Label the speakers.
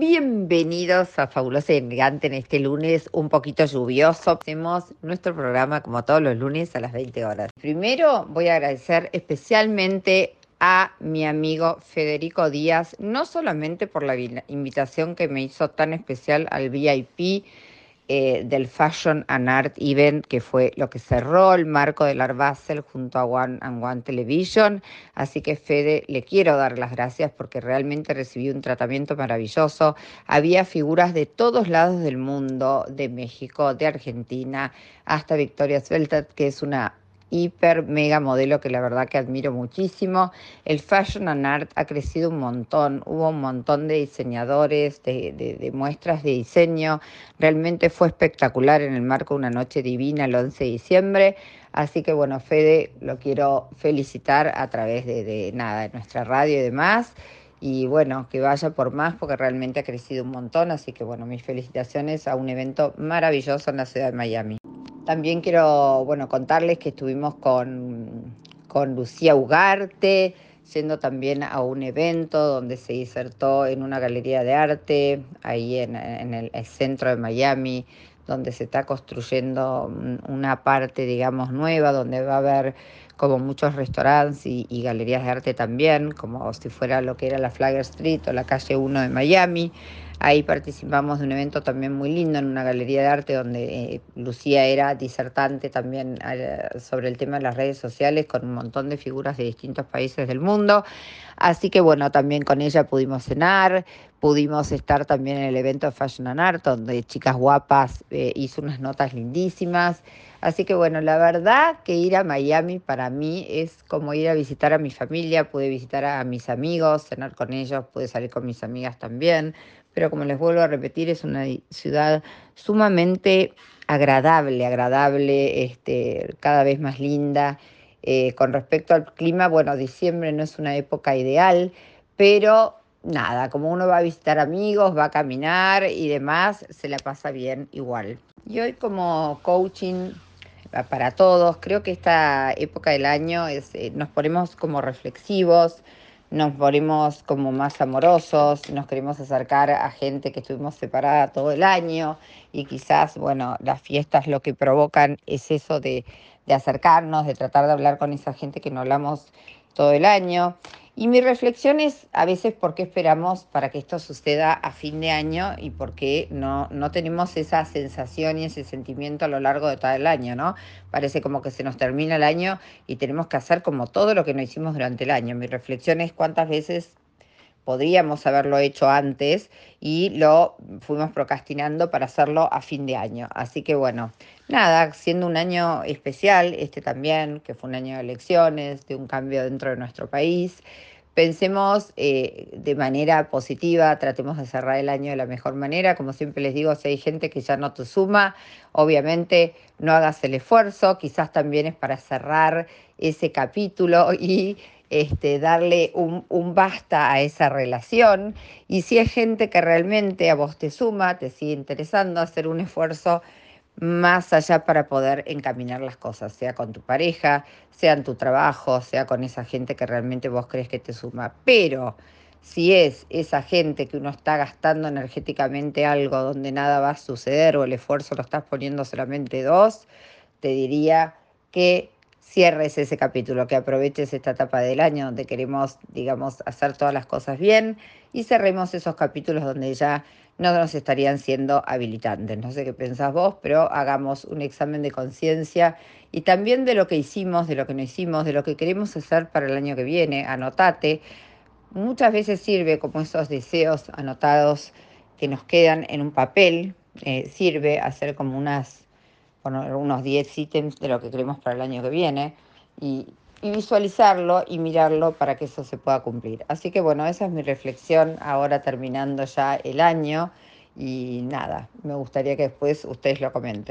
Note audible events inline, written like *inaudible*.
Speaker 1: Bienvenidos a Fabulosa y Elegante en este lunes un poquito lluvioso. Hacemos nuestro programa como todos los lunes a las 20 horas. Primero voy a agradecer especialmente a mi amigo Federico Díaz, no solamente por la invitación que me hizo tan especial al VIP eh, del Fashion and Art Event, que fue lo que cerró el marco del Art Basel junto a One and One Television. Así que Fede, le quiero dar las gracias porque realmente recibí un tratamiento maravilloso. Había figuras de todos lados del mundo, de México, de Argentina, hasta Victoria Sveltat, que es una hiper mega modelo que la verdad que admiro muchísimo. El Fashion and Art ha crecido un montón, hubo un montón de diseñadores, de, muestras de diseño. Realmente fue espectacular en el marco de una noche divina el 11 de diciembre. Así que bueno, Fede, lo quiero felicitar a través de, de nada, de nuestra radio y demás y bueno, que vaya por más porque realmente ha crecido un montón, así que bueno, mis felicitaciones a un evento maravilloso en la ciudad de Miami. También quiero, bueno, contarles que estuvimos con, con Lucía Ugarte, yendo también a un evento donde se disertó en una galería de arte, ahí en, el, centro de Miami, donde se está construyendo una parte, digamos, nueva, donde va a haber como muchos restaurantes y, galerías de arte también, como si fuera lo que era la Flagger Street o la calle 1 de Miami. Ahí participamos de un evento también muy lindo en una galería de arte donde eh, Lucía era disertante también eh, sobre el tema de las redes sociales con un montón de figuras de distintos países del mundo. Así que bueno, también con ella pudimos cenar, pudimos estar también en el evento Fashion and Art donde Chicas Guapas eh, hizo unas notas lindísimas. Así que bueno, la verdad que ir a Miami para mí es como ir a visitar a mi familia, pude visitar a mis amigos, cenar con ellos, pude salir con mis amigas también pero como les vuelvo a repetir, es una ciudad sumamente agradable, agradable, este, cada vez más linda. Eh, con respecto al clima, bueno, diciembre no es una época ideal, pero nada, como uno va a visitar amigos, va a caminar y demás, se la pasa bien igual. Y hoy como coaching para todos, creo que esta época del año es, eh, nos ponemos como reflexivos, nos volvemos como más amorosos, nos queremos acercar a gente que estuvimos separada todo el año y quizás, bueno, las fiestas lo que provocan es eso de, de acercarnos, de tratar de hablar con esa gente que no hablamos todo el año. Y mi reflexión es a veces por qué esperamos para que esto suceda a fin de año y por qué no, no tenemos esa sensación y ese sentimiento a lo largo de todo el año, ¿no? Parece como que se nos termina el año y tenemos que hacer como todo lo que no hicimos durante el año. Mi reflexión es cuántas veces podríamos haberlo hecho antes y lo fuimos procrastinando para hacerlo a fin de año. Así que bueno, nada, siendo un año especial, este también, que fue un año de elecciones, de un cambio dentro de nuestro país, pensemos eh, de manera positiva, tratemos de cerrar el año de la mejor manera. Como siempre les digo, si hay gente que ya no te suma, obviamente no hagas el esfuerzo, quizás también es para cerrar ese capítulo *laughs* y este, darle un, un, basta a esa relación. Y si es gente que realmente a vos te suma, te sigue interesando, hacer un esfuerzo más allá para poder encaminar las cosas, sea con tu pareja, sea en tu trabajo, sea con esa gente que realmente vos crees que te suma. Pero si es esa gente que uno está gastando energéticamente algo donde nada va a suceder o el esfuerzo lo estás poniendo solamente dos, te diría que cierres ese capítulo, que aproveches esta etapa del año donde queremos, digamos, hacer todas las cosas bien y cerremos esos capítulos donde ya no nos estarían siendo habilitantes. No sé qué pensás vos, pero hagamos un examen de conciencia y también de lo que hicimos, de lo que no hicimos, de lo que queremos hacer para el año que viene. Anotate. Muchas veces sirve como esos deseos anotados que nos quedan en un papel, eh, sirve hacer como unas poner unos 10 ítems de lo que queremos para el año que viene y, y, visualizarlo y mirarlo para que eso se pueda cumplir. Así que bueno, esa es mi reflexión ahora terminando ya el año y nada, me gustaría que después ustedes lo comenten.